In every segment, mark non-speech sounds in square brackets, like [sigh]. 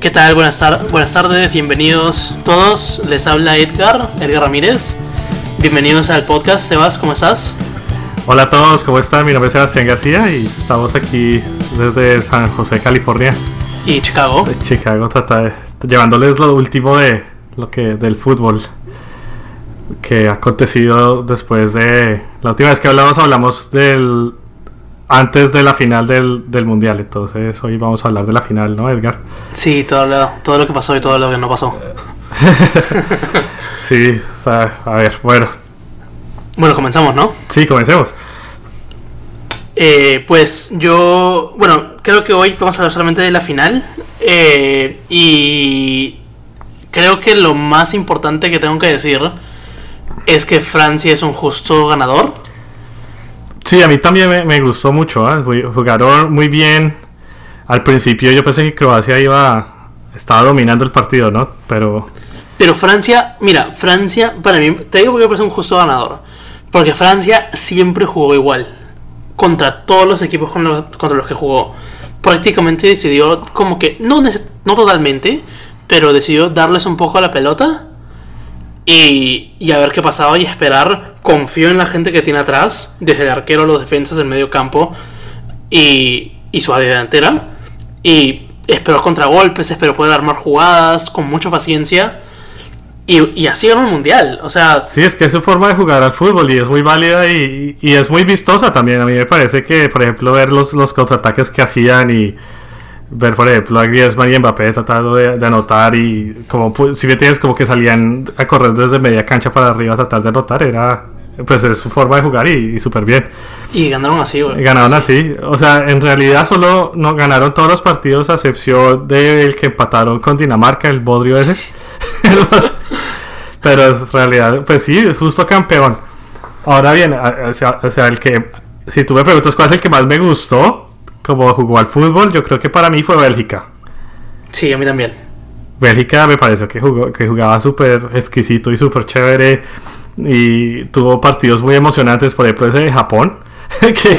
¿Qué tal? Buenas, tar buenas tardes, bienvenidos todos. Les habla Edgar, Edgar Ramírez. Bienvenidos al podcast. Sebas, ¿cómo estás? Hola a todos, ¿cómo están? Mi nombre es Sebastián García y estamos aquí desde San José, California. Y Chicago. De Chicago, trata de, llevándoles lo último de lo que del fútbol que ha acontecido después de la última vez que hablamos hablamos del antes de la final del, del mundial. Entonces hoy vamos a hablar de la final no Edgar sí todo lo, todo lo que pasó y todo lo que no pasó. [laughs] Sí o sea, a ver bueno. Bueno comenzamos no sí comencemos. Eh, pues yo bueno creo que hoy vamos a hablar solamente de la final eh, y creo que lo más importante que tengo que decir es que Francia es un justo ganador. Sí, a mí también me, gustó mucho. ¿eh? Jugaron muy bien. Al principio yo pensé que Croacia iba. Estaba dominando el partido, ¿no? Pero. Pero Francia, mira, Francia, para mí, te digo porque me parece un justo ganador. Porque Francia siempre jugó igual. Contra todos los equipos contra los que jugó. Prácticamente decidió, como que, no, no totalmente, pero decidió darles un poco a la pelota y, a ver qué pasaba y esperar. Confío en la gente que tiene atrás, desde el arquero, los defensas, el medio campo y, y su delantera. Y espero contragolpes, espero poder armar jugadas con mucha paciencia. Y, y así ganó el mundial. O sea. Sí, es que es su forma de jugar al fútbol y es muy válida y, y es muy vistosa también. A mí me parece que, por ejemplo, ver los, los contraataques que hacían y ver por ejemplo a Griezmann y Mbappé tratando de, de anotar y como si bien tienes como que salían a correr desde media cancha para arriba a tratar de anotar era pues es su forma de jugar y, y súper bien y ganaron así güey. Ganaron así. o sea en realidad solo no ganaron todos los partidos a excepción del que empataron con Dinamarca el bodrio ese. [laughs] Pero en realidad pues sí es justo campeón. Ahora bien o sea, o sea el que si tú me preguntas cuál es el que más me gustó como jugó al fútbol, yo creo que para mí fue Bélgica. Sí, a mí también. Bélgica me pareció que, jugó, que jugaba súper exquisito y súper chévere. Y tuvo partidos muy emocionantes, por ejemplo ese de Japón. [laughs] que,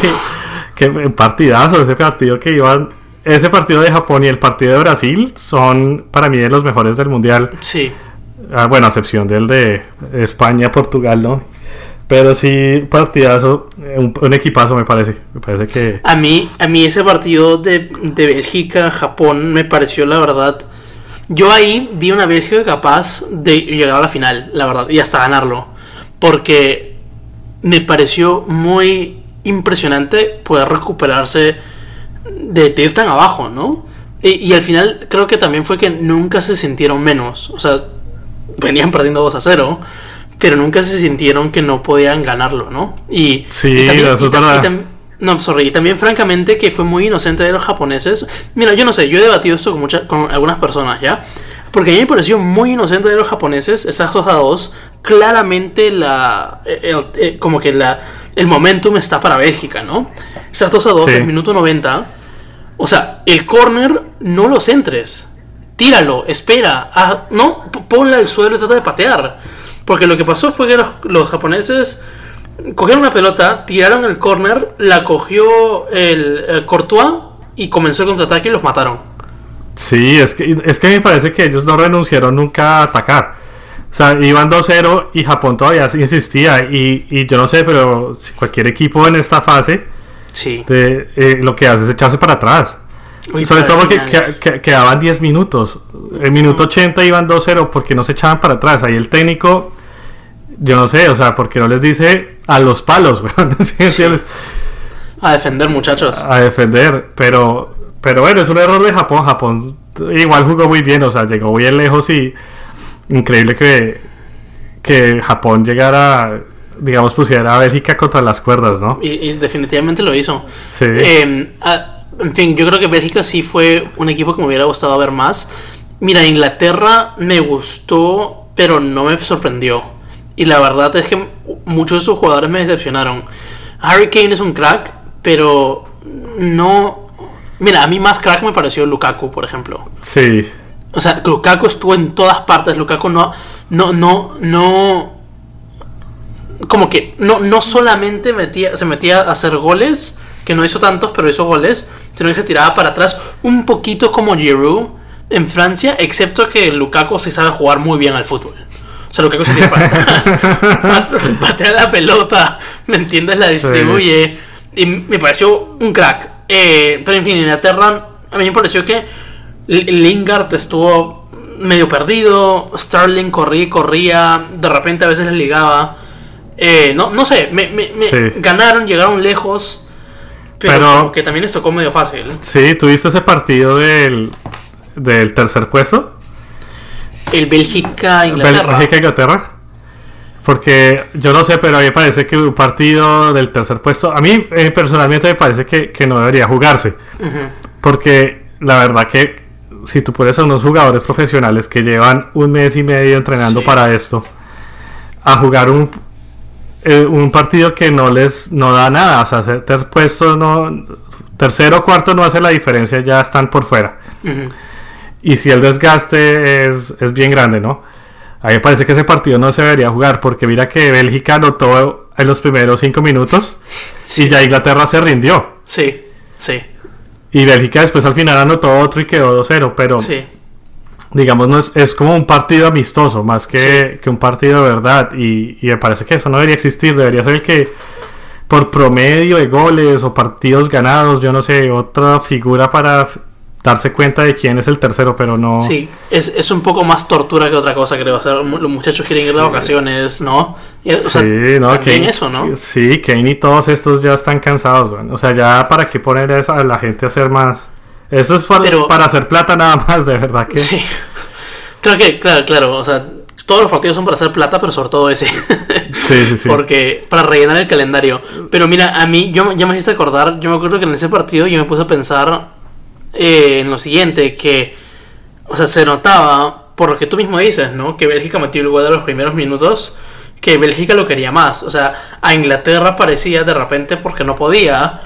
que partidazo, ese partido que iban. Ese partido de Japón y el partido de Brasil son para mí de los mejores del mundial. Sí. Ah, bueno, a excepción del de España, Portugal, ¿no? Pero sí, partidazo, un, un, equipazo me parece. Me parece que. A mí, a mí ese partido de, de Bélgica, Japón, me pareció la verdad. Yo ahí vi una Bélgica capaz de llegar a la final, la verdad, y hasta ganarlo. Porque me pareció muy impresionante poder recuperarse de, de ir tan abajo, ¿no? Y, y, al final creo que también fue que nunca se sintieron menos. O sea, venían perdiendo 2 a 0 pero nunca se sintieron que no podían ganarlo, ¿no? Y, sí, y también, y, tam no, sorry, y también francamente que fue muy inocente de los japoneses. Mira, yo no sé, yo he debatido esto con, muchas, con algunas personas, ¿ya? Porque a mí me pareció muy inocente de los japoneses, esas 2 a 2, claramente la, el, el, como que la, el momentum está para Bélgica, ¿no? Esas 2 a 2, sí. el minuto 90, o sea, el corner no lo centres, tíralo, espera, ah, no, ponla al suelo y trata de patear. Porque lo que pasó fue que los, los japoneses cogieron una pelota, tiraron el corner, la cogió el, el, Courtois y comenzó el contraataque y los mataron. Sí, es que, es que me parece que ellos no renunciaron nunca a atacar. O sea, iban 2-0 y Japón todavía insistía. Y, y, yo no sé, pero cualquier equipo en esta fase sí. de, eh, lo que hace es echarse para atrás. Uy, Sobre todo porque que, que, quedaban 10 minutos. En minuto 80 iban 2-0 porque no se echaban para atrás. Ahí el técnico, yo no sé, o sea, porque no les dice a los palos, [laughs] ¿sí? Sí. A defender, muchachos. A defender, pero, pero bueno, es un error de Japón. Japón igual jugó muy bien, o sea, llegó bien lejos y increíble que, que Japón llegara digamos, pusiera a Bélgica contra las cuerdas, ¿no? Y, y definitivamente lo hizo. Sí. Eh, a, en fin, yo creo que Bélgica sí fue un equipo que me hubiera gustado ver más. Mira, Inglaterra me gustó, pero no me sorprendió. Y la verdad es que muchos de sus jugadores me decepcionaron. Harry Kane es un crack, pero no. Mira, a mí más crack me pareció Lukaku, por ejemplo. Sí. O sea, Lukaku estuvo en todas partes. Lukaku no. No, no, no. Como que no, no solamente metía, se metía a hacer goles, que no hizo tantos, pero hizo goles, sino que se tiraba para atrás un poquito como Giroud, en Francia, excepto que Lukaku sí sabe jugar muy bien al fútbol. O sea, Lukaku se tiene para patea la pelota, ¿me entiendes? La distribuye. Y me pareció un crack. Eh, pero en fin, en Inglaterra, a mí me pareció que Lingard estuvo medio perdido. Sterling corría y corría. De repente a veces le ligaba. Eh, no, no sé, me, ganaron, llegaron lejos. Pero, que también les tocó medio fácil. Sí, tuviste ese partido del, del tercer puesto. El Bélgica-Inglaterra. Bélgica-Inglaterra. Porque yo no sé, pero a mí me parece que un partido del tercer puesto, a mí eh, personalmente me parece que, no debería jugarse. Porque la verdad que si tú pones a unos jugadores profesionales que llevan un mes y medio entrenando para esto, a jugar un, eh, un partido que no les no da nada, o sea, tercer puesto no, tercero o cuarto no hace la diferencia, ya están por fuera. Y si el desgaste es, es bien grande, ¿no? A mí me parece que ese partido no se debería jugar porque mira que Bélgica anotó en los primeros cinco minutos y ya Inglaterra se rindió. Sí, sí. Y Bélgica después al final anotó otro y quedó 2-0, pero sí. digamos, no es, es, como un partido amistoso más que, que un partido de verdad. Y, y, me parece que eso no debería existir, debería ser el que por promedio de goles o partidos ganados, yo no sé, otra figura para darse cuenta de quién es el tercero, pero no. Sí, es, es un poco más tortura que otra cosa, creo. O sea, los muchachos quieren ir de vacaciones, ¿no? sí, no, Kane, eso, ¿no? Sí, Kane y todos estos ya están cansados, O sea, ya para qué poner a la gente a hacer más. Eso es para, para hacer plata nada más, de verdad que. Sí. Claro que, claro, claro. O sea, todos los partidos son para hacer plata, pero sobre todo ese. [laughs] sí, sí, sí. Porque para rellenar el calendario. Pero mira, a mí, yo ya me hiciste acordar, yo me acuerdo que en ese partido yo me puse a pensar eh, en lo siguiente, que, o sea, se notaba, por lo que tú mismo dices, ¿no? Que Bélgica metió el gol de los primeros minutos, que Bélgica lo quería más. O sea, a Inglaterra parecía de repente porque no podía,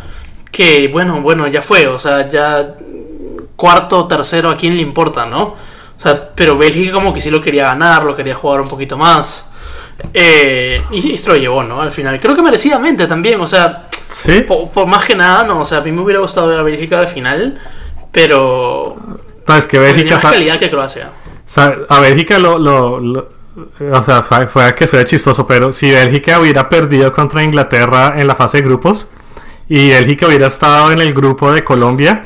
que bueno, bueno, ya fue, o sea, ya cuarto, tercero, a quién le importa, ¿no? O sea, pero Bélgica como que sí lo quería ganar, lo quería jugar un poquito más. Eh, y, esto lo llevó, ¿no? Al final. Creo que merecidamente también, o sea, ¿Sí? por, más que nada, no, o sea, a mí me hubiera gustado ver a Bélgica al final. Pero. No, es que Bélgica. Más calidad que Croacia. a Bélgica lo, lo, o sea, fue, que sea chistoso, pero si Bélgica hubiera perdido contra Inglaterra en la fase de grupos y Bélgica hubiera estado en el grupo de Colombia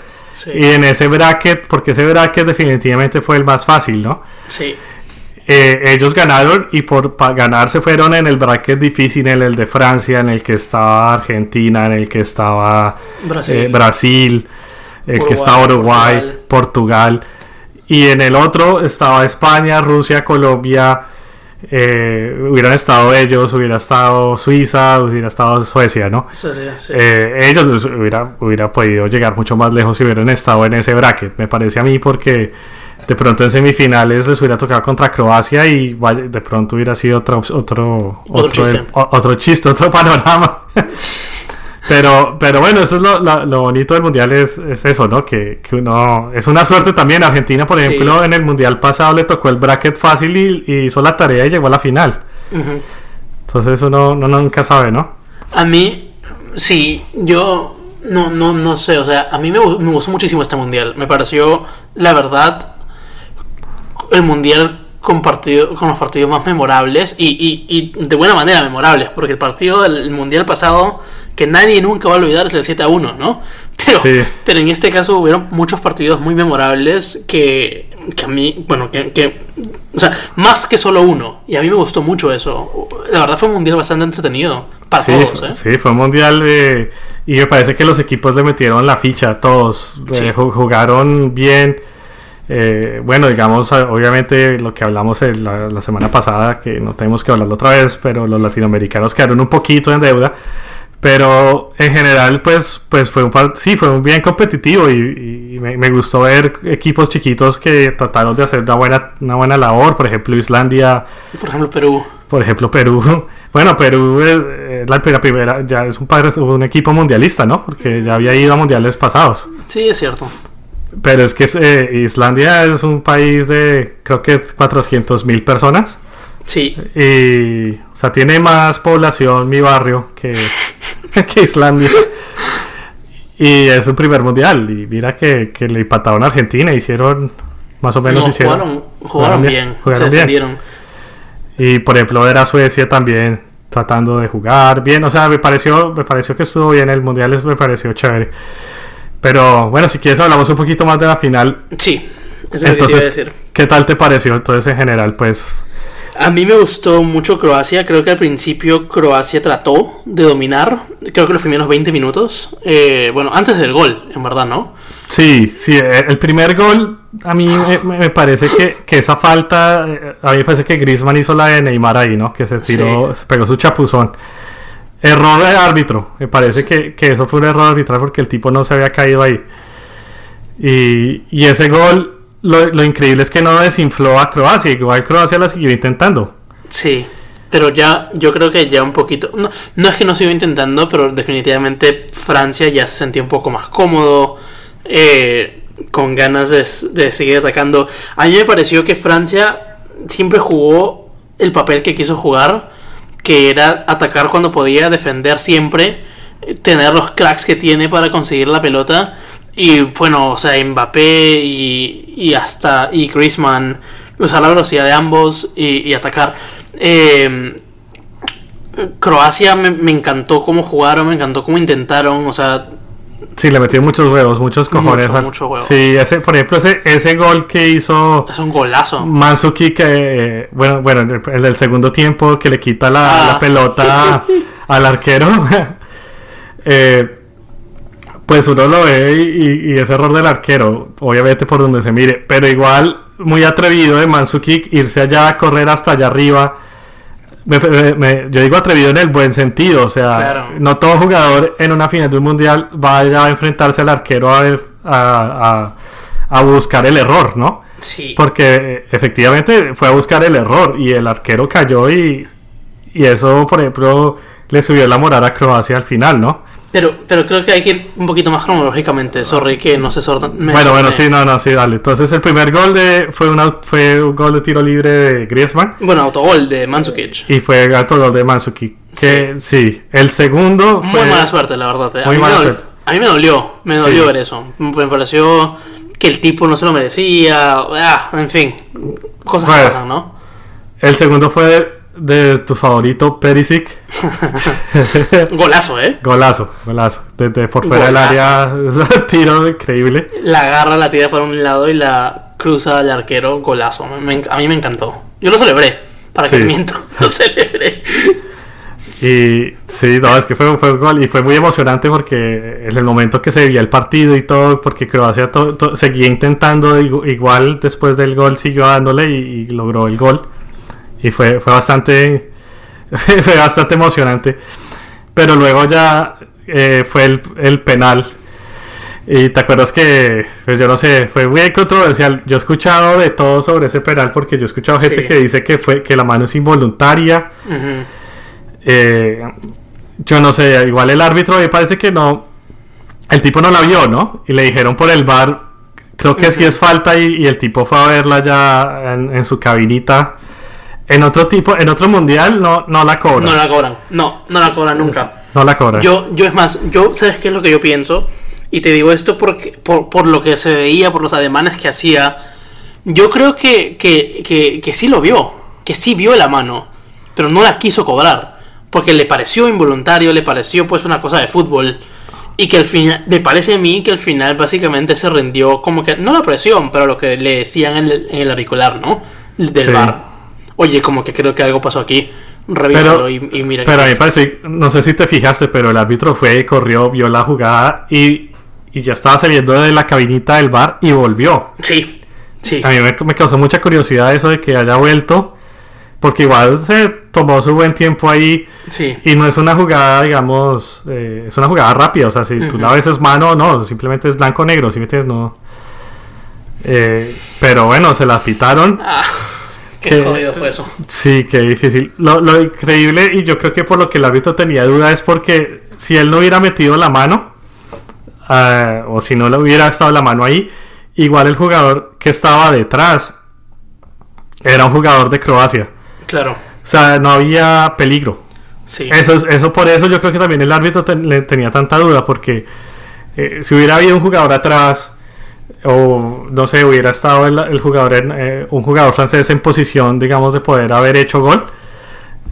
y en ese bracket, porque ese bracket definitivamente fue el más fácil, ¿no? Sí. Eh, ellos ganaron y por ganar se fueron en el bracket difícil, en el de Francia, en el que estaba Argentina, en el que estaba Brasil eh, que estaba Uruguay, Portugal. Y en el otro estaba España, Rusia, Colombia. Eh, hubieran estado ellos, hubiera estado Suiza, hubiera estado Suecia, ¿no? Eh, ellos hubiera, hubiera podido llegar mucho más lejos si hubieran estado en ese bracket, me parece a mí, porque de pronto en semifinales les hubiera tocado contra Croacia y de pronto hubiera sido otro, otro, otro, otro chiste, otro panorama. [laughs] Pero, pero bueno, eso es lo, lo, bonito del mundial, es, es eso, ¿no? Que, que, uno. Es una suerte también. Argentina, por ejemplo, en el mundial pasado le tocó el bracket fácil y, hizo la tarea y llegó a la final. Entonces uno, uno, nunca sabe, ¿no? A mí, sí, yo no, no, no sé, o sea, a mí me, me gustó muchísimo este mundial. Me pareció, la verdad, el mundial con, con los partidos más memorables y, y, y, de buena manera memorables, porque el partido del mundial pasado que nadie nunca va a olvidar es el 7 a 1, ¿no? [laughs] Pero, pero en este caso hubieron muchos partidos muy memorables que, que a mí, bueno, que, que, o sea, más que solo uno, y a mí me gustó mucho eso. La verdad fue un mundial bastante entretenido para todos, ¿eh? Sí, fue un mundial y me parece que los equipos le metieron la ficha a todos, eh, jugaron bien. Eh, bueno, digamos, obviamente lo que hablamos la, la, semana pasada, que no tenemos que hablarlo otra vez, pero los latinoamericanos quedaron un poquito en deuda. Pero en general, pues, pues fue un sí, fue un bien competitivo y, me, gustó ver equipos chiquitos que trataron de hacer una buena, una buena labor. Por ejemplo, Islandia. Por ejemplo, Perú. Por ejemplo, Perú. [laughs] Bueno, Perú es la primera, ya es un, un equipo mundialista, ¿no? Porque ya había ido a mundiales pasados. Sí, es cierto. Pero es que eh, Islandia es un país de, creo que 400 mil personas. Sí. Y, o sea, tiene más población mi barrio que, [laughs] que Islandia. Y es su primer mundial. Y mira que, le empataron a Argentina. Hicieron más o menos No, hicieron. jugaron, jugaron bien, jugaron se bien. defendieron. Y por ejemplo, ver a Suecia también tratando de jugar bien. O sea, me pareció, me pareció que estuvo bien el mundial, me pareció chévere. Pero bueno, si quieres hablamos un poquito más de la final. Sí, eso es lo que te iba a Entonces, decir. ¿qué tal te pareció entonces en general? Pues A mí me gustó mucho Croacia. Creo que al principio Croacia trató de dominar. Creo que los primeros 20 minutos. eh, bueno, antes del gol, en verdad, ¿no? sí, sí, eh, el primer gol a mí me, me parece que, que esa falta, eh, a mí me parece que Griezmann hizo la de Neymar ahí, ¿no? Que se tiró, se pegó su chapuzón. Error de árbitro, me parece que, que eso fue un error arbitral porque el tipo no se había caído ahí. Y, y ese gol, lo, lo increíble es que no desinfló a Croacia, igual Croacia la siguió intentando. Sí. Pero ya, yo creo que ya un poquito. No, no es que no sigo intentando, pero definitivamente Francia ya se sentía un poco más cómodo. eh, con ganas de, de seguir atacando. A mí me pareció que Francia siempre jugó el papel que quiso jugar. Que era atacar cuando podía, defender siempre. eh, Tener los cracks que tiene para conseguir la pelota. Y bueno, o sea, Mbappé y, y hasta. Y Griezmann. Usar la velocidad de ambos y, atacar. Eh, Croacia me, me encantó cómo jugaron, me encantó cómo intentaron, o sea, Sí, le metió muchos huevos, muchos cojones. Mucho, mucho. Sí, ese, por ejemplo, ese, ese gol que hizo es un golazo. Mansuki, que, bueno, bueno, el, el del segundo tiempo que le quita la, Ah. la pelota [laughs] al arquero. [laughs] eh, pues uno lo ve y, y es error del arquero, obviamente por donde se mire, pero igual muy atrevido de Mansuki irse allá a correr hasta allá arriba. Me- me- me- yo digo atrevido en el buen sentido, o sea, Claro. no todo jugador en una final de un mundial va a enfrentarse al arquero a, ver- a, a- a buscar el error, ¿no? Sí. Porque efectivamente fue a buscar el error y el arquero cayó y, y eso, por ejemplo, le subió la moral a Croacia al final, ¿no? Pero, pero creo que hay que ir un poquito más cronológicamente. Sorry que no se sorta. me bueno, bueno, sí, no, no, sí, dale. Entonces el primer gol de fue, una, fue un gol de tiro libre de Griezmann Bueno, autogol de Mandzukic. y fue gato gol de Mansuki. Que sí. el segundo fue... Muy mala suerte, la verdad. eh. A Muy mí, mala suerte. a mí me dolió, me dolió Sí. ver eso. Me pareció que el tipo no se lo merecía. ah, en fin, cosas que pasan, ¿no? El segundo fue de, tu favorito, Perisic. [laughs] Golazo, ¿eh? Golazo, golazo. Desde por fuera del área, [laughs] tiro increíble. La agarra, la tira para un lado y la cruza al arquero. Golazo. Me- a mí me encantó. Yo lo celebré. Para que Sí. miento. [laughs] Lo celebré. Y sí, no, es que fue, fue un gol y fue muy emocionante porque en el momento que se vivía el partido y todo, porque Croacia to- to- seguía intentando, igu- igual después del gol siguió dándole y, y logró el gol. Y fue, fue bastante [laughs] fue bastante emocionante. Pero luego ya eh, fue el, el penal. Y te acuerdas que, pues yo no sé, fue muy controversial. Yo he escuchado de todo sobre ese penal porque yo he escuchado gente Sí. que dice que fue que la mano es involuntaria. Eh, yo no sé, igual el árbitro me parece que no. El tipo no la vio, ¿no? Y le dijeron por el bar, creo que sí es falta y, y el tipo fue a verla ya en, en su cabinita. En otro tipo, en otro mundial no, no la cobra. No la cobran. No, no la cobran nunca. No la cobra. Yo, yo es más, yo, ¿sabes qué es lo que yo pienso? Y te digo esto porque, por, por lo que se veía, por los ademanes que hacía. Yo creo que, que, que, que sí lo vio, que sí vio la mano, pero no la quiso cobrar. Porque le pareció involuntario, le pareció pues una cosa de fútbol. Y que al final, me parece a mí que al final básicamente se rindió como que, no la presión, pero lo que le decían en el, en el auricular, ¿no? Del Sí. bar. Oye, como que creo que algo pasó aquí. Revísalo y, y mira Pero a mí parece, no sé si te fijaste, pero el árbitro fue, corrió, vio la jugada y, y ya estaba saliendo de la cabinita del bar y volvió. Sí, sí. A mí me, me causó mucha curiosidad eso de que haya vuelto, porque igual se tomó su buen tiempo ahí Sí. y no es una jugada, digamos, eh, es una jugada rápida, o sea, si tú la ves es mano, no, simplemente es blanco-negro, si me entiendes, no. Eh, pero bueno, se la pitaron. Ah, [laughs] qué Que- jodido fue eso. Sí, qué difícil. Lo, lo increíble, y yo creo que por lo que el árbitro tenía duda, es porque si él no hubiera metido la mano, ah, o si no le hubiera estado la mano ahí, igual el jugador que estaba detrás era un jugador de Croacia. Claro, O sea, no había peligro. sí. Eso, es- eso por eso yo creo que también el árbitro ten- le tenía tanta duda, porque eh, si hubiera habido un jugador atrás, o no sé, hubiera estado el, el jugador en, eh, un jugador francés en posición, digamos, de poder haber hecho gol,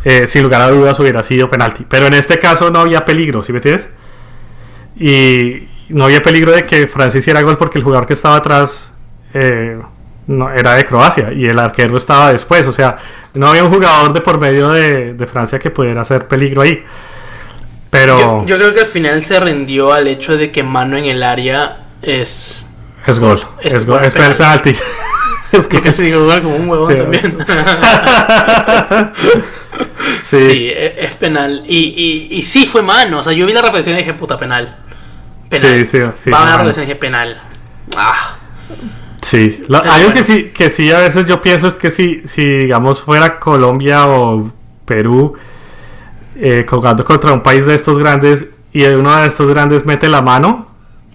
eh, sin lugar a dudas hubiera sido penalti. Pero en este caso no había peligro, ¿sí me entiendes? Y no había peligro de que Francia hiciera gol porque el jugador que estaba atrás eh, no, era de Croacia y el arquero estaba después. O sea, no había un jugador de por medio de, de Francia que pudiera hacer peligro ahí. Pero Yo, yo creo que al final se rindió al hecho de que mano en el área es. Es gol, es es, gol, gol es penal. penalti. [laughs] Es Que gol. casi digo igual como un huevón Sí. también. [laughs] sí. Sí, e- es penal. Y, y, y sí fue mano. O sea, yo vi la repetición y dije, puta, penal. Penal. Sí, sí, sí, Va a la repetición y dije, penal. Ah. Sí, La- algo bueno. que sí, que sí a veces yo pienso es que si, si digamos fuera Colombia o Perú eh, jugando contra un país de estos grandes y uno de estos grandes mete la mano,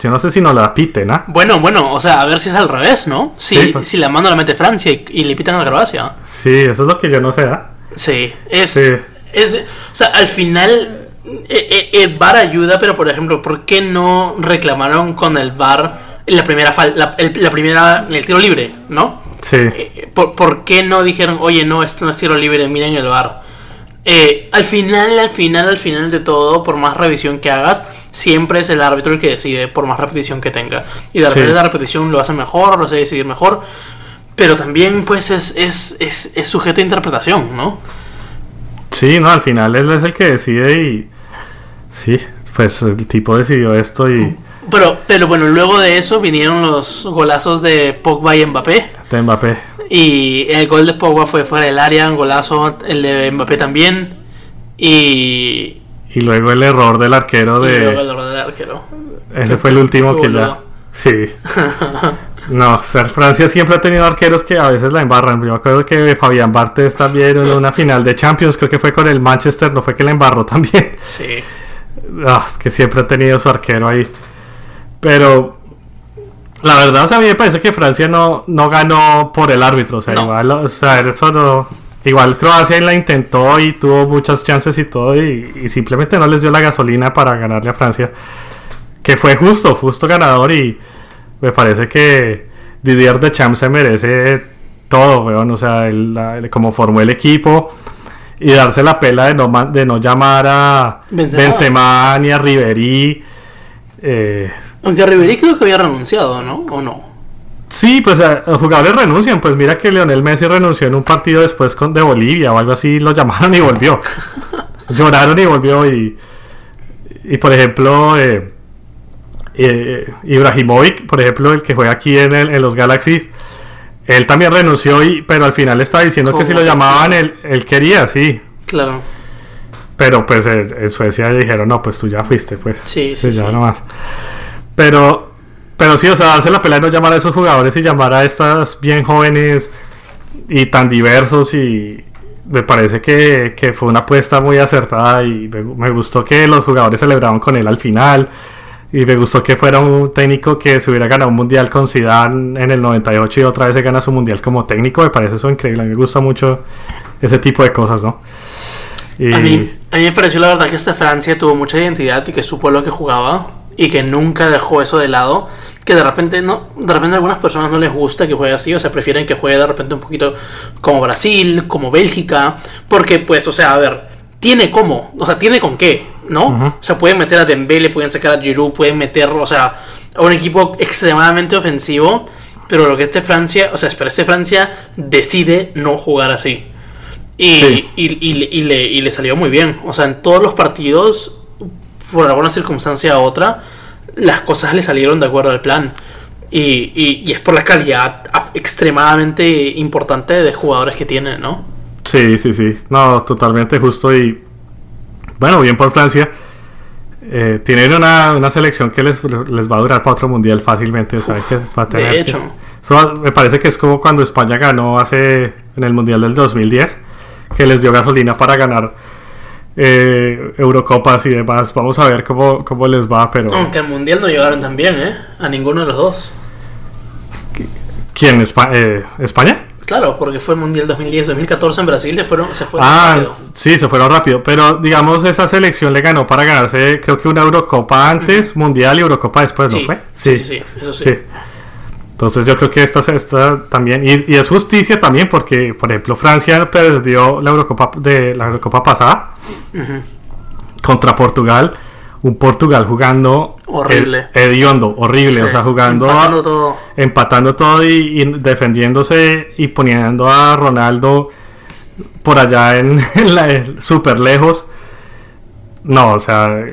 yo no sé si no la piten, ¿ah? Bueno, bueno, o sea, a ver si es al revés, ¿no? Si, Sí, pues. si la mano la mete Francia y, y le pitan a Croacia. Sí, eso es lo que yo no sé, ¿ah? Sí, es. Sí. es de- o sea, al final. eh, eh, el VAR ayuda, pero por ejemplo, ¿por qué no reclamaron con el VAR la primera fal- la, el, la primera el tiro libre, ¿no? Sí, Eh, ¿Por, por qué no dijeron, oye, no, esto no es tiro libre, miren el VAR? Eh, al final, al final, al final de todo, por más revisión que hagas, siempre es el árbitro el que decide por más repetición que tenga. Y de repente Sí. la repetición lo hace mejor, lo hace decidir mejor. Pero también, pues, es, es, es, es sujeto a interpretación, ¿no? sí, no, al final él es el que decide y sí, pues el tipo decidió esto y Pero, pero bueno, luego de eso vinieron los golazos de Pogba y Mbappé. de Mbappé. Y el gol de Pogba fue fuera del área, un golazo, el de Mbappé también. Y, Y luego el error del arquero y de... luego el error del arquero. Ese fue el último que ya. Sí. [laughs] No, o sea, Francia siempre ha tenido arqueros que a veces la embarran. Yo me acuerdo que Fabián Bartes también en una final de Champions, creo que fue con el Manchester, no fue que la embarró también. Sí. Ah, que siempre ha tenido su arquero ahí. Pero la verdad, o sea, a mí me parece que Francia no, no ganó por el árbitro. O sea, No. igual, o sea, eso no. Igual Croacia la intentó y tuvo muchas chances y todo, y, y simplemente no les dio la gasolina para ganarle a Francia. Que fue justo, justo ganador, y me parece que Didier Deschamps se merece todo, weón. O sea, el- la- como formó el equipo y darse la pela de no, de no llamar a Benzema. Benzema, ni a Ribery. eh, Aunque Ribery creo que había renunciado, ¿no? ¿O no? Sí, pues eh, los jugadores renuncian. Pues mira que Lionel Messi renunció en un partido después con, de Bolivia o algo así. Lo llamaron y volvió. [laughs] Lloraron y volvió. Y, y por ejemplo, eh, eh, Ibrahimovic, por ejemplo, el que juega aquí en, el- en los Galaxies, él también renunció, y, pero al final estaba diciendo que si lo llamaban, él, él quería, sí. Claro. Pero pues en, en Suecia le dijeron, no, pues tú ya fuiste, pues. Sí, sí, Pues ya sí. no más. Pero, pero sí, o sea, darse la pelea de no llamar a esos jugadores y llamar a estas bien jóvenes y tan diversos y me parece que, que fue una apuesta muy acertada y me, me gustó que los jugadores celebraron con él al final y me gustó que fuera un técnico que se hubiera ganado un mundial con Zidane en el 98 y otra vez se gana su mundial como técnico, me parece eso increíble, a mí me gusta mucho ese tipo de cosas, ¿no? Y- A mí, a mí me pareció la verdad que esta Francia tuvo mucha identidad y que supo lo que jugaba y que nunca dejó eso de lado. Que de repente no, de repente a algunas personas no les gusta que juegue así, o sea, prefieren que juegue de repente un poquito como Brasil, como Bélgica, porque pues, o sea, a ver, tiene cómo, o sea, tiene con qué, ¿no? Ujú. O sea, pueden meter a Dembele, pueden sacar a Giroud, pueden meter, o sea, a un equipo extremadamente ofensivo, pero lo que este Francia, o sea, espera, este Francia decide no jugar así. Y, Sí. y, y le- y le, y le salió muy bien. O sea, en todos los partidos, por alguna circunstancia u otra, las cosas le salieron de acuerdo al plan. Y, y- y es por la calidad extremadamente importante de jugadores que tiene, ¿no? Sí, sí, sí. No, totalmente justo y bueno, bien por Francia. Eh, tienen una, una selección que les, les va a durar para otro mundial fácilmente. que va a tener de que- hecho. Eso me parece que es como cuando España ganó hace en el mundial del 2010, que les dio gasolina para ganar eh, Eurocopas y demás. Vamos a ver cómo, cómo les va, pero Aunque al mundial no llegaron tan bien, ¿eh? A ninguno de los dos. ¿quién? Espa- eh, ¿España? Claro, porque fue el mundial 2010-2014 en Brasil, se fueron, se fueron Ah, rápido. sí, se fueron rápido. Pero digamos, esa selección le ganó para ganarse, creo que una Eurocopa antes, Mundial y Eurocopa después, ¿no Sí, fue? sí, sí, sí, eso sí. Entonces yo creo que esta, esta también, y, y, es justicia también porque, por ejemplo, Francia perdió la Eurocopa, de, la Eurocopa pasada contra Portugal. Un Portugal jugando horrible, hediondo, horrible, o sea, jugando empatando todo, empatando todo y, y, defendiéndose y poniendo a Ronaldo por allá en, [laughs] en la súper lejos. No, o sea,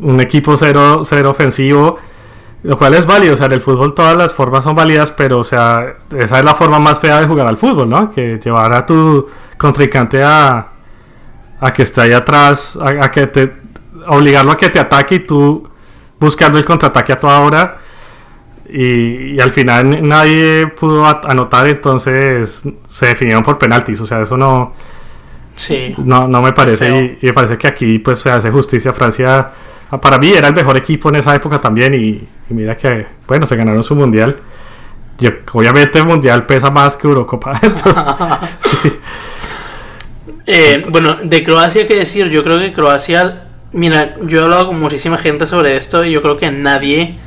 un equipo cero, cero ofensivo lo cual es válido, o sea, en el fútbol todas las formas son válidas, pero, o sea, esa es la forma más fea de jugar al fútbol, ¿no? Que llevar a tu contrincante a, a que esté ahí atrás, a, que te. obligarlo a que te ataque y tú buscando el contraataque a toda hora. Y, y al final nadie pudo anotar, entonces se definieron por penaltis, o sea, eso no. Sí. No, no me parece, y, y, me parece que aquí, pues, se hace justicia. Francia para mí era el mejor equipo en esa época también y, y mira que, bueno, se ganaron su mundial. Yo, obviamente el mundial pesa más que Eurocopa. [laughs] Entonces, sí. [laughs] eh, bueno, de Croacia, ¿qué decir? Yo creo que Croacia, mira, yo he hablado con muchísima gente sobre esto y yo creo que nadie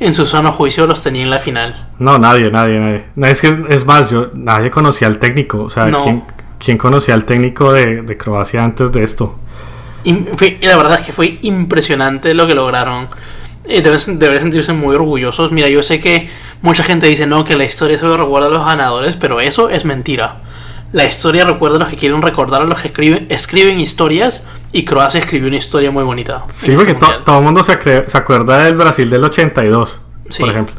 en su sano juicio los tenía en la final. No, nadie, nadie, nadie. Es, que, es más, yo nadie conocía al técnico. O sea, No. ¿quién, quién conocía al técnico de, de Croacia antes de esto? Y, fue- la verdad es que fue impresionante lo que lograron. Eh, deben, deberían sentirse muy orgullosos. Mira, yo sé que mucha gente dice no, que la historia solo recuerda a los ganadores, pero eso es mentira. La historia recuerda a los que quieren recordar, a los que escriben, escriben historias, y Croacia escribió una historia muy bonita. Sí, en porque este to- todo el mundo se, acuerda del Brasil del 82, Sí. por ejemplo.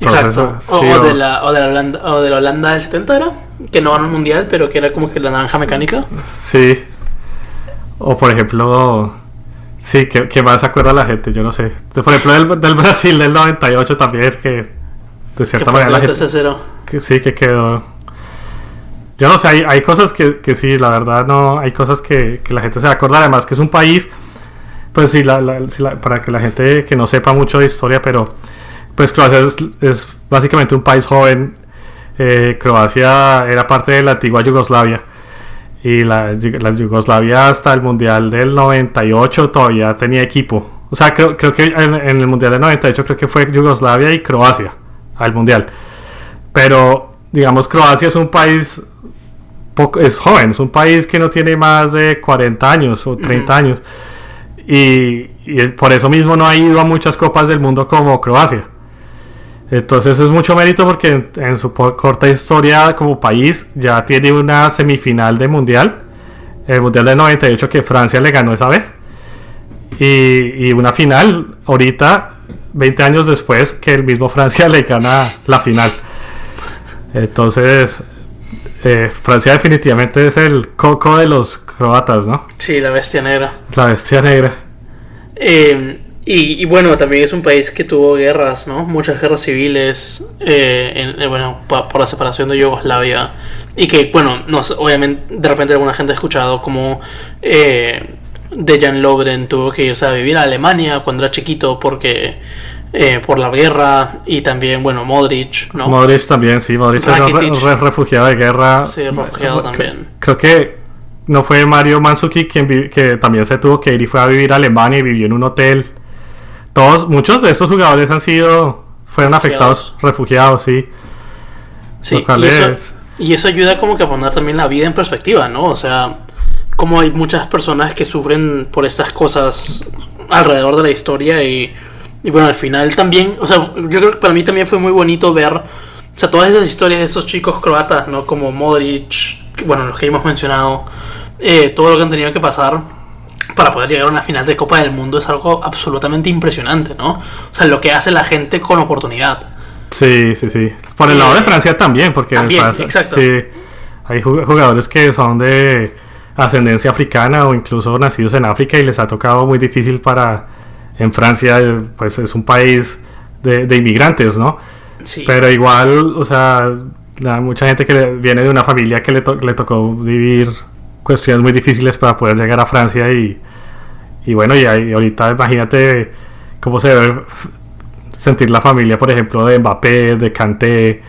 Exacto. Entonces, O, sí, o o- de la, o, de la Holanda, o de la Holanda del 70 era, que no ganó el mundial, pero que era como que la naranja mecánica. Sí. O por ejemplo, sí, que, que más se acuerda la gente, yo no sé. Por ejemplo, del, del [laughs] Brasil del 98 también, que de cierta manera la gente... 3-0. Que sí, que quedó... Yo no sé, hay, hay cosas que, que sí, la verdad no, hay cosas que, que la gente se va a acordar, además que es un país, pues sí, la- la- sí, la- para que la gente que no sepa mucho de historia, pero pues Croacia es, es básicamente un país joven, Eh, Croacia era parte de la antigua Yugoslavia. Y la, Yu- la Yugoslavia hasta el Mundial del 98 todavía tenía equipo. O sea, creo, creo que en, en el Mundial del 98 creo que fue Yugoslavia y Croacia al Mundial. Pero, digamos, Croacia es un país, poco, es joven, es un país que no tiene más de 40 años o 30 años. Y, y por eso mismo no ha ido a muchas copas del mundo como Croacia. Entonces es mucho mérito porque en, en su corta historia como país ya tiene una semifinal de mundial. El mundial del 98 que Francia le ganó esa vez. Y, y una final ahorita, 20 años después, que el mismo Francia [laughs] le gana la final. Entonces, eh, Francia definitivamente es el coco de los croatas, ¿no? Sí, la bestia negra. La bestia negra. Eh, y, y bueno, también es un país que tuvo guerras, ¿no? Muchas guerras civiles, eh, en- eh, bueno, pa- por la separación de Yugoslavia. Y que, bueno, no sé, obviamente, de repente alguna gente ha escuchado como eh, Dejan Lovren tuvo que irse a vivir a Alemania cuando era chiquito porque eh, por la guerra. Y también, bueno, Modric, ¿no? Modric también, sí, Modric es re- Rakitic. re- refugiado de guerra. Sí, refugiado también. Creo que no fue Mario Mandzukic quien que también se tuvo que ir y fue a vivir a Alemania y vivió en un hotel. Todos, muchos de estos jugadores han sido, fueron Refugiados. afectados, refugiados, sí. Sí, y eso, es- y eso ayuda como que a poner también la vida en perspectiva, ¿no? O sea, como hay muchas personas que sufren por estas cosas alrededor de la historia y, y bueno, al final también, o sea, yo creo que para mí también fue muy bonito ver, o sea, todas esas historias de esos chicos croatas, ¿no? Como Modric, bueno, los que hemos mencionado, eh, todo lo que han tenido que pasar para poder llegar a una final de Copa del Mundo es algo absolutamente impresionante, ¿no? O sea, lo que hace la gente con oportunidad. Sí, sí, sí. Por el lado de Francia también, porque También, Francia- exacto. sí, hay ju- jugadores que son de ascendencia africana o incluso nacidos en África y les ha tocado muy difícil para en Francia, eh, pues es un país de, de inmigrantes, ¿no? Sí. Pero igual, o sea, mucha gente que viene de una familia que le, to- le tocó vivir cuestiones muy difíciles para poder llegar a Francia y, y bueno, y, ahí- ahorita imagínate cómo se debe sentir la familia, por ejemplo, de Mbappé, de Kanté,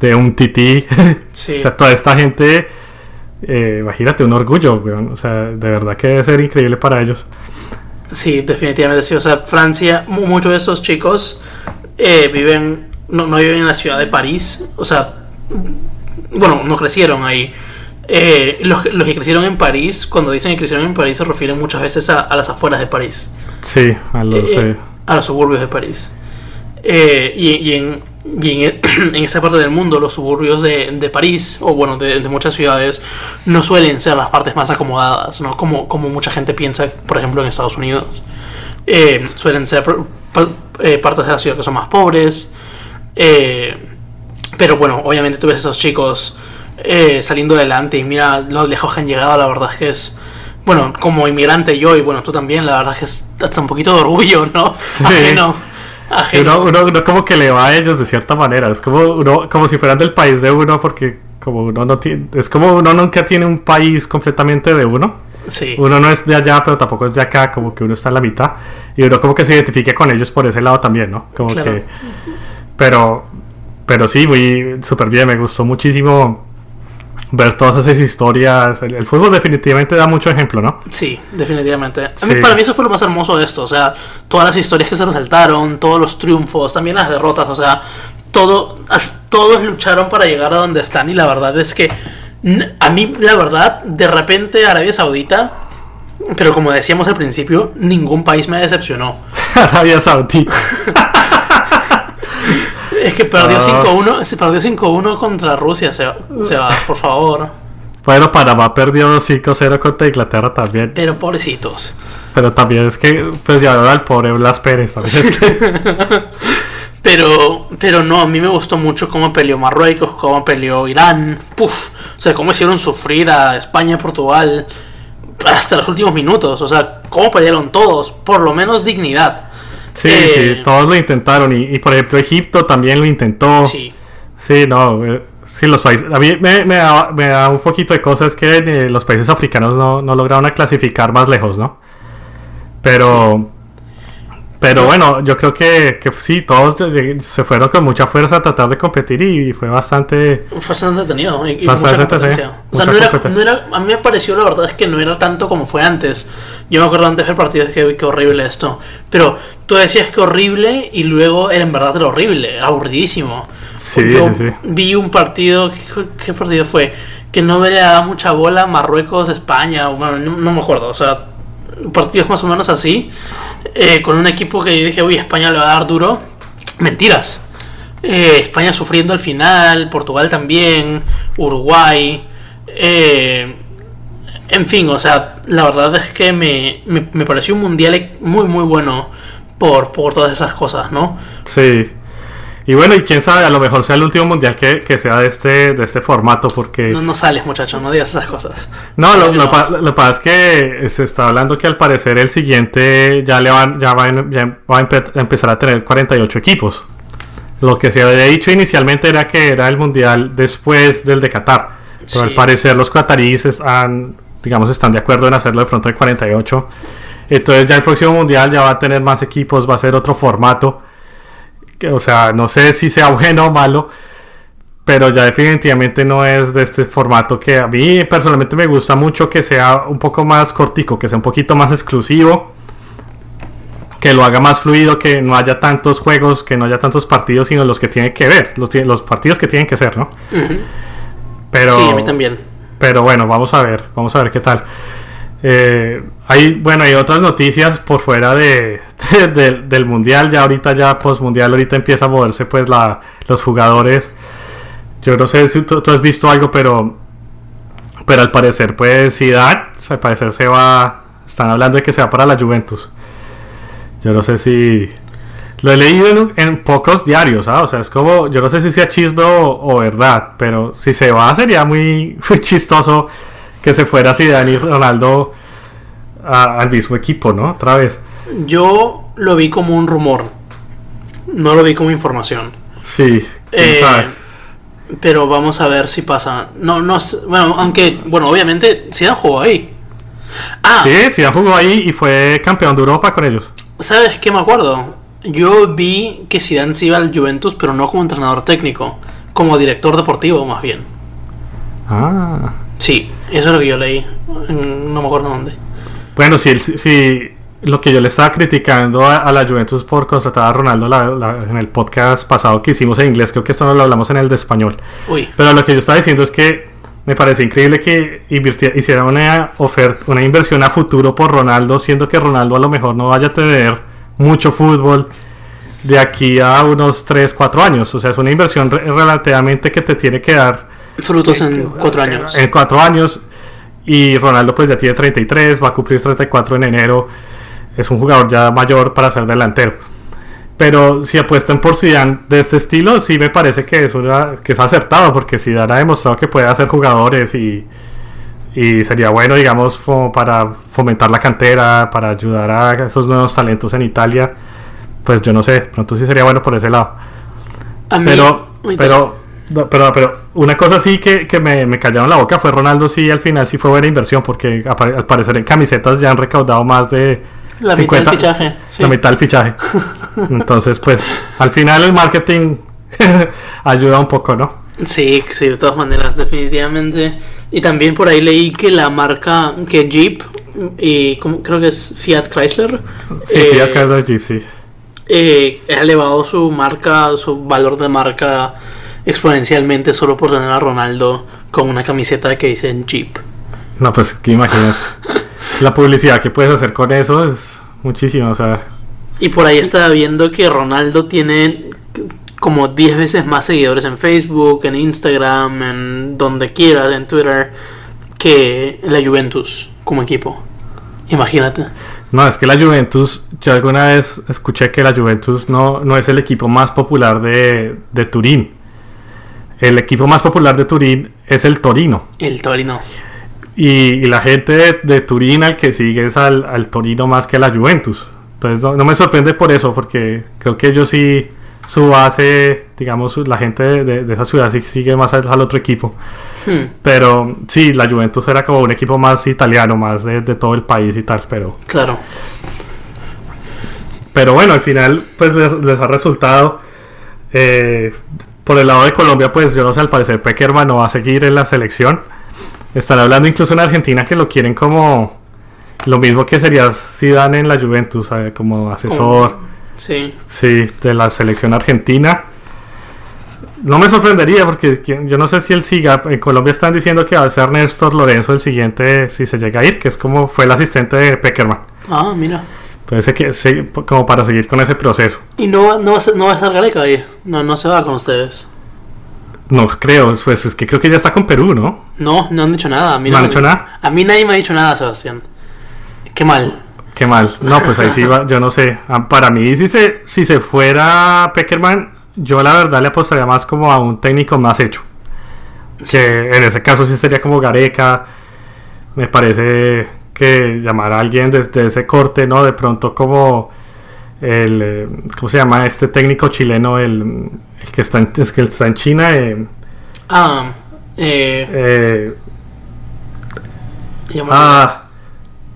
de un Titi. [laughs] Sí. o sea, toda esta gente, eh, imagínate, un orgullo, weón. O sea, de verdad que debe ser increíble para ellos. Sí, definitivamente sí. O sea, Francia, mu- muchos de esos chicos eh, viven, no, no viven en la ciudad de París, o sea, bueno, no crecieron ahí. Eh, los, los que crecieron en París, cuando dicen que crecieron en París, se refieren muchas veces a, a las afueras de París. Sí, a los, Eh, eh, a los suburbios de París. Eh, y, y en, y en, [clears throat] en esa parte del mundo, los suburbios de, de París, o bueno, de, de muchas ciudades, no suelen ser las partes más acomodadas, ¿no? Como, como mucha gente piensa, por ejemplo, en Estados Unidos. Suelen ser pa- partes de la ciudad que son más pobres. pero bueno, obviamente tú ves esos chicos eh, saliendo adelante y mira lo lejos que han llegado, la verdad es que es... Bueno, como inmigrante yo y bueno, tú también, la verdad es que es hasta un poquito de orgullo, ¿no? [laughs] Ajeno. Sí, Ajeno. uno, uno- uno como que le va a ellos de cierta manera. Es como uno, como si fueran del país de uno, porque como uno no tiene, es como uno nunca tiene un país completamente de uno. Sí, Uno no es de allá, pero tampoco es de acá, como que uno está en la mitad. Y uno como que se identifique con ellos por ese lado también, ¿no? Como Claro. que. Pero. Pero sí, muy súper bien. Me gustó muchísimo ver todas esas historias. El, el fútbol definitivamente da mucho ejemplo, ¿no? sí, definitivamente. A mí- Sí. para mí eso fue lo más hermoso de esto, o sea, todas las historias que se resaltaron, todos los triunfos, también las derrotas, o sea, todo, todos lucharon para llegar a donde están y la verdad es que a mí, la verdad, de repente Arabia Saudita, pero como decíamos al principio, ningún país me decepcionó. [laughs] Arabia Saudita. [laughs] Es que perdió Ah. 5-1, se perdió 5-1 contra Rusia, se, se va, por favor. Bueno, Panamá perdió 5-0 contra Inglaterra también. Pero pobrecitos. Pero también es que, pues ya al pobre Blas Pérez también. Es que- [laughs] Pero, pero no, a mí me gustó mucho cómo peleó Marruecos, cómo peleó Irán, puf, o sea, cómo hicieron sufrir a España, Portugal, hasta los últimos minutos, o sea, cómo pelearon todos, por lo menos dignidad. Sí, Eh, sí, todos lo intentaron. Y, y, por ejemplo, Egipto también lo intentó. Sí, Sí, no, eh, sí, los países. A mí me, me da, me da un poquito de cosas que eh, los países africanos no, no lograron clasificar más lejos, ¿no? Pero. Pero Yo- bueno, yo creo que, que sí, todos se fueron con mucha fuerza a tratar de competir y fue bastante. fue bastante entretenido y, Bastante mucha competencia. O sea, no era, competencia. no era, a mí me pareció, la verdad es que no era tanto como fue antes. Yo me acuerdo antes del partido dije, uy, qué horrible esto. Pero tú decías que horrible y luego era en verdad era horrible, era aburridísimo. Sí, Yo sí, sí. vi un partido, ¿qué, qué partido fue? Que no me le daba mucha bola Marruecos, España, bueno, no, no me acuerdo, o sea, partidos más o menos así, eh, con un equipo que dije, uy, España le va a dar duro. Mentiras. Eh, España sufriendo al final, Portugal también, Uruguay. eh, en fin, o sea, la verdad es que me, me, me pareció un mundial muy, muy bueno por, por todas esas cosas, ¿no? Sí. Y bueno, y quién sabe, a lo mejor sea el último mundial que, que sea de este, de este formato, porque. No, no sales, muchacho, no digas esas cosas. No, lo, No. pa- que pasa es que se está hablando que al parecer el siguiente ya le van, ya va, ya va a empe- a empezar a tener 48 equipos. Lo que se había dicho inicialmente era que era el mundial después del de Qatar. Pero Sí. al parecer los qataríes están, digamos, están de acuerdo en hacerlo de pronto de 48. Entonces ya el próximo mundial ya va a tener más equipos, va a ser otro formato. Que, o sea, no sé si sea [laughs] bueno o malo, pero ya definitivamente no es de este formato que a mí personalmente me gusta mucho que sea un poco más cortico, que sea un poquito más exclusivo, que lo haga más fluido, que no haya tantos juegos, que no haya tantos partidos, sino los que tienen que ver, los, los partidos que tienen que ser, ¿no? Pero, Sí, a mí también. pero bueno, vamos a ver, vamos a ver qué tal. Eh, hay, bueno, hay otras noticias por fuera de, de- del- del mundial. Ya ahorita, ya post mundial, ahorita empieza a moverse pues la, los jugadores. Yo no sé si tú, tú has visto algo, pero, pero al parecer, pues Zidane, al parecer se va. Están hablando de que se va para la Juventus. Yo no sé si. Lo he leído en, en pocos diarios, ¿ah? O sea, es como. Yo no sé si sea chisme o, o verdad, pero si se va sería muy, [laughs] muy chistoso que se fuera Zidane y Ronaldo a- al mismo equipo, ¿no? Otra vez. Yo lo vi como un rumor. No lo vi como información. Sí, Eh. Pero vamos a ver si pasa. No, no. Bueno, aunque, bueno, obviamente, Zidane jugó ahí. Ah, Sí, Zidane jugó ahí y fue campeón de Europa con ellos. ¿sabes qué me acuerdo? Yo vi que Zidane se iba al Juventus, pero no como entrenador técnico, como director deportivo más bien. Ah. Sí, eso es lo que yo leí. No me acuerdo dónde. Bueno, si, el- si lo que yo le estaba criticando a, la Juventus por contratar a Ronaldo en el podcast pasado que hicimos en inglés, creo que esto no lo hablamos en el de español. Pero lo que yo estaba diciendo es que me parece increíble que hiciera una oferta, una inversión a futuro por Ronaldo, siendo que Ronaldo a lo mejor no vaya a tener mucho fútbol de aquí a unos 3, 4 años. O sea, es una inversión relativamente que te tiene que dar frutos en 4 años. En 4 años. Y Ronaldo pues ya tiene 33, va a cumplir 34 en enero es un jugador ya mayor para ser delantero. Pero si apuestan por Zidane de este estilo, sí me parece que es, que es acertado, porque Zidane ha demostrado que puede hacer jugadores y, y sería bueno, digamos, como para fomentar la cantera, para ayudar a esos nuevos talentos en Italia. Pues yo no sé, pronto sí sería bueno por ese lado. pero, pero, pero, pero una cosa sí que, que me, me, callaron la boca fue Ronaldo, sí, al final sí fue buena inversión, porque al parecer en camisetas ya han recaudado más de la mitad del fichaje. La mitad del fichaje. [laughs] Entonces, pues, al final el marketing [laughs] ayuda un poco, ¿no? Sí, sí, de todas maneras, definitivamente. Y también por ahí leí que la marca, que Jeep, y creo que es Fiat Chrysler. Sí, Fiat eh, Chrysler Jeep, sí. Eh, ha elevado su marca, su valor de marca exponencialmente solo por tener a Ronaldo con una camiseta que dice Jeep. No, pues que imagínate. [laughs] La publicidad que puedes hacer con eso es muchísimo, o sea. Y por ahí estaba viendo que Ronaldo tiene como 10 veces más seguidores en Facebook, en Instagram, en donde quiera, en Twitter, que la Juventus como equipo. Imagínate. No, es que la Juventus, yo alguna vez escuché que la Juventus no, no es el equipo más popular de, de Turín. El equipo más popular de Turín es el Torino. El Torino. Y, la gente de, Turín al que sigue es al, Torino más que a la Juventus. Entonces no, me sorprende por eso, porque creo que ellos sí, su base, digamos, la gente de, esa ciudad sí sigue más al, otro equipo. Hmm. Pero sí, la Juventus era como un equipo más italiano, más de, todo el país y tal, pero... Claro. Pero bueno, al final pues les, ha resultado... Eh, por el lado de Colombia, pues yo no sé, al parecer Peckerman no va a seguir en la selección. Están hablando incluso en Argentina que lo quieren como lo mismo que sería Zidane en la Juventus, como asesor. Sí. Sí, de la selección argentina. No me sorprendería porque yo no sé si él siga. En Colombia están diciendo que va a ser Néstor Lorenzo el siguiente, si se llega a ir, que es como fue el asistente de Peckerman. Ah, mira. Entonces, que, como para seguir con ese proceso. ¿Y no, no, va, a ser, no va a estar Gareca ahí? No, no se va con ustedes. No creo, pues es que creo que ya está con Perú, ¿no? No, no han dicho nada. A mí ¿No, han dicho nada? A mí nadie me ha dicho nada, Sebastián. Qué mal. Qué mal. No, pues ahí sí va, yo no sé. Ah, para mí, si se, si se fuera Peckerman, yo la verdad le apostaría más como a un técnico más hecho. Que en ese caso sí sería como Gareca. Me parece que llamar a alguien desde ese corte, ¿no? De pronto como el... Eh, ¿Cómo se llama este técnico chileno? El que está en, es que está en China. Eh, ah, eh, eh, ah,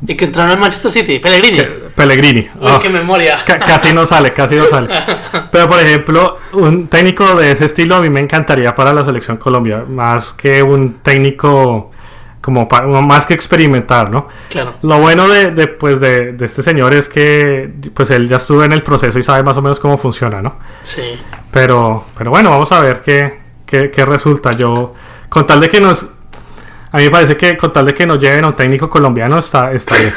y que entraron en Manchester City, Pellegrini. Pellegrini. Uy, qué memoria. casi no sale, casi no sale. [laughs] Pero por ejemplo, un técnico de ese estilo a mí me encantaría para la selección Colombia, más que un técnico como más que experimentar, ¿no? Claro. Lo bueno de, pues de, de, este señor es que pues él ya estuvo en el proceso y sabe más o menos cómo funciona, ¿no? Sí. Pero, pero bueno, vamos a ver qué, qué, qué resulta. Yo, con tal de que nos... A mí me parece que con tal de que nos lleven a un técnico colombiano está, está bien.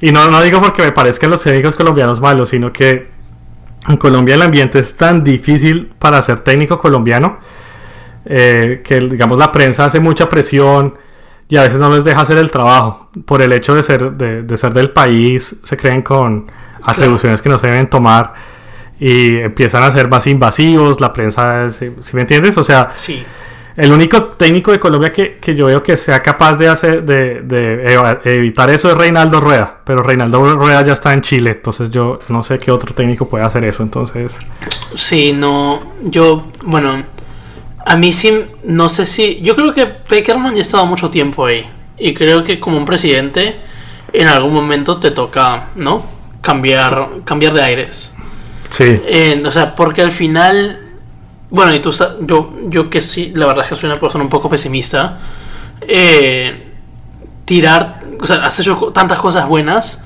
Y no, no digo porque me parezcan los técnicos colombianos malos, sino que en Colombia el ambiente es tan difícil para ser técnico colombiano eh, que digamos la prensa hace mucha presión y a veces no les deja hacer el trabajo por el hecho de ser, de, ser del país, se creen con atribuciones que no se deben tomar y empiezan a ser más invasivos, la prensa, ¿sí, me entiendes? O sea, sí. el único técnico de Colombia que, que, yo veo que sea capaz de, hacer, de, de evitar eso es Reinaldo Rueda, pero Reinaldo Rueda ya está en Chile, entonces yo no sé qué otro técnico puede hacer eso, entonces... Sí, no, yo, bueno a mí sí, no sé si. Yo creo que Peckerman ya ha estado mucho tiempo ahí. Y creo que como un presidente, en algún momento te toca, ¿no? Cambiar, cambiar de aires. Sí. o sea, porque al final. Bueno, y tú yo, yo que sí, la verdad es que soy una persona un poco pesimista. Eh, tirar. O sea, has hecho tantas cosas buenas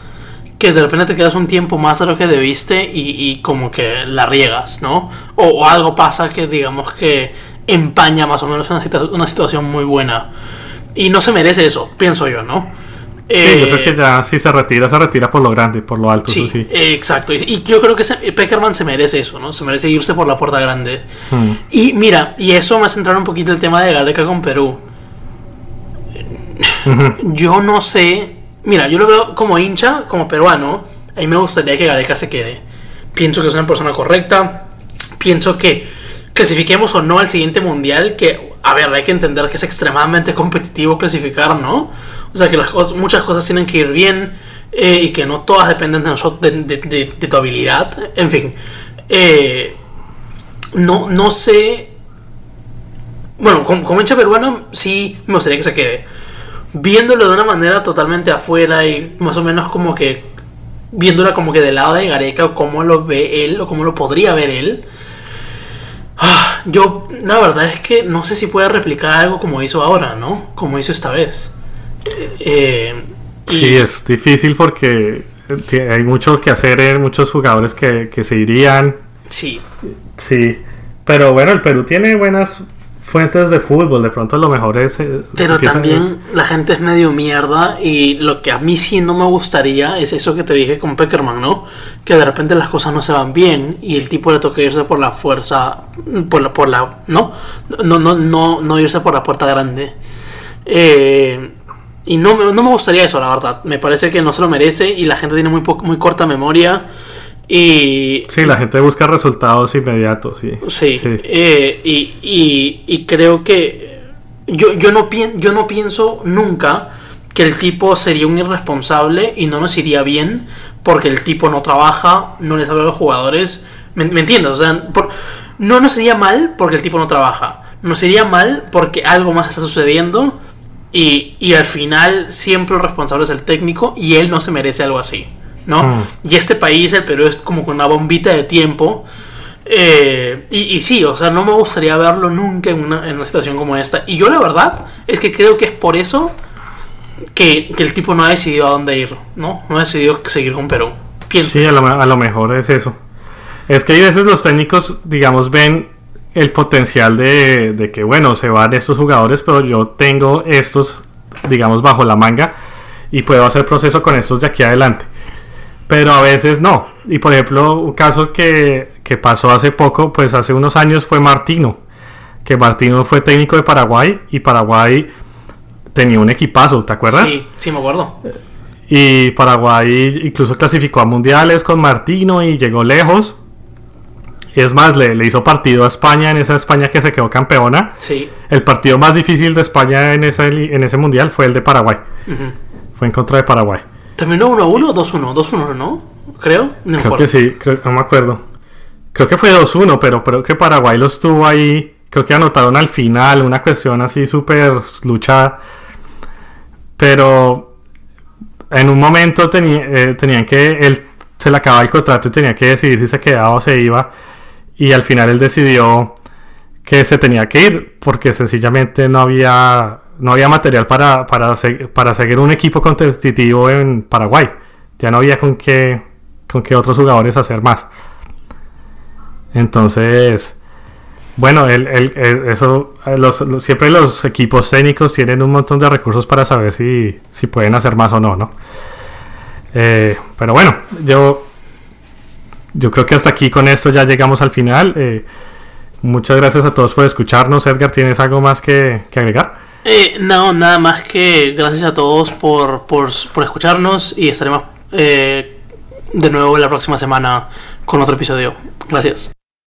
que de repente te quedas un tiempo más de lo que debiste y, y como que la riegas, ¿no? O, o, algo pasa que digamos que empaña más o menos una, situa una situación muy buena. Y no se merece eso, pienso yo, ¿no? Sí, eh, yo creo que ya si se retira, se retira por lo grande, por lo alto. Sí, sí. Eh, exacto. Y, y, yo creo que se, Peckerman se merece eso, ¿no? Se merece irse por la puerta grande. Hmm. Y mira, y eso me hace entrar un poquito el tema de Gareca con Perú. yo no sé. Mira, yo lo veo como hincha, como peruano. A mí me gustaría que Gareca se quede. Pienso que es una persona correcta. Pienso que clasifiquemos o no al siguiente mundial, que, a ver, hay que entender que es extremadamente competitivo clasificar, ¿no? O sea, que las cosas, muchas cosas tienen que ir bien eh, y que no todas dependen de, nosotros, de, de, de, tu habilidad. En fin, eh, no, no sé. Bueno, como, como hincha peruano, sí me gustaría que se quede. Viéndolo de una manera totalmente afuera y más o menos como que viéndola como que del lado de Gareca o cómo lo ve él o cómo lo podría ver él. Ah, yo, la verdad es que no sé si puede replicar algo como hizo ahora, ¿no? Como hizo esta vez. Eh, sí, es difícil porque hay mucho que hacer, hay muchos jugadores que, que se irían. Sí. Sí. Pero bueno, el Perú tiene buenas fuentes de fútbol, de pronto lo mejor es... Eh, Pero también la gente es medio mierda y lo que a mí sí no me gustaría es eso que te dije con Peckerman, ¿no? Que de repente las cosas no se van bien y el tipo le toca irse por la fuerza, por la... Por la ¿no? No, no, no, no irse por la puerta grande. Eh, y no, no me gustaría eso, la verdad. Me parece que no se lo merece y la gente tiene muy, muy corta memoria. Y. Sí, la gente busca resultados inmediatos, sí. Sí. sí. Eh, y, y, y, creo que. Yo, yo, no yo no pienso nunca que el tipo sería un irresponsable y no nos iría bien porque el tipo no trabaja, no les habla a los jugadores. ¿Me, me entiendes? O sea, por, no nos sería mal porque el tipo no trabaja. Nos sería mal porque algo más está sucediendo y, y, al final siempre el responsable es el técnico y él no se merece algo así, ¿no? Mm. Y este país, el Perú, es como con una bombita de tiempo. Eh, y, y, sí, o sea, no me gustaría verlo nunca en una, en una, situación como esta. Y yo la verdad es que creo que es por eso que, que el tipo no ha decidido a dónde ir, ¿no? No ha decidido seguir con Perú. Pienso. Sí, a lo, a lo mejor es eso. Es que hay veces los técnicos, digamos, ven el potencial de, de, que, bueno, se van estos jugadores, pero yo tengo estos, digamos, bajo la manga y puedo hacer proceso con estos de aquí adelante. Pero a veces no. Y por ejemplo, un caso que, que pasó hace poco, pues hace unos años fue Martino, que Martino fue técnico de Paraguay y Paraguay tenía un equipazo, ¿te acuerdas? Sí, sí me acuerdo. Y Paraguay incluso clasificó a mundiales con Martino y llegó lejos es más, le, le, hizo partido a España en esa España que se quedó campeona. Sí. El partido más difícil de España en ese, en ese mundial fue el de Paraguay. Uh -huh. Fue en contra de Paraguay. ¿Terminó 1-1 o 2-1? 2-1, ¿no? Creo. No creo que sí, creo, no me acuerdo. Creo que fue 2-1, pero creo que Paraguay los tuvo ahí. Creo que anotaron al final, una cuestión así súper luchada. Pero en un momento eh, tenían que. Él se le acababa el contrato y tenía que decidir si se quedaba o se iba y al final él decidió que se tenía que ir porque sencillamente no había no había material para, para, para seguir un equipo competitivo en Paraguay. Ya no había con qué, con qué otros jugadores hacer más. Entonces, bueno, el, el, eso, siempre los equipos técnicos tienen un montón de recursos para saber si, si pueden hacer más o no, ¿no? Eh, pero bueno, yo yo creo que hasta aquí con esto ya llegamos al final. Eh, muchas gracias a todos por escucharnos. Edgar, ¿tienes algo más que, que agregar? Eh, no, nada más que gracias a todos por, por, por escucharnos y estaremos eh, de nuevo la próxima semana con otro episodio. Gracias.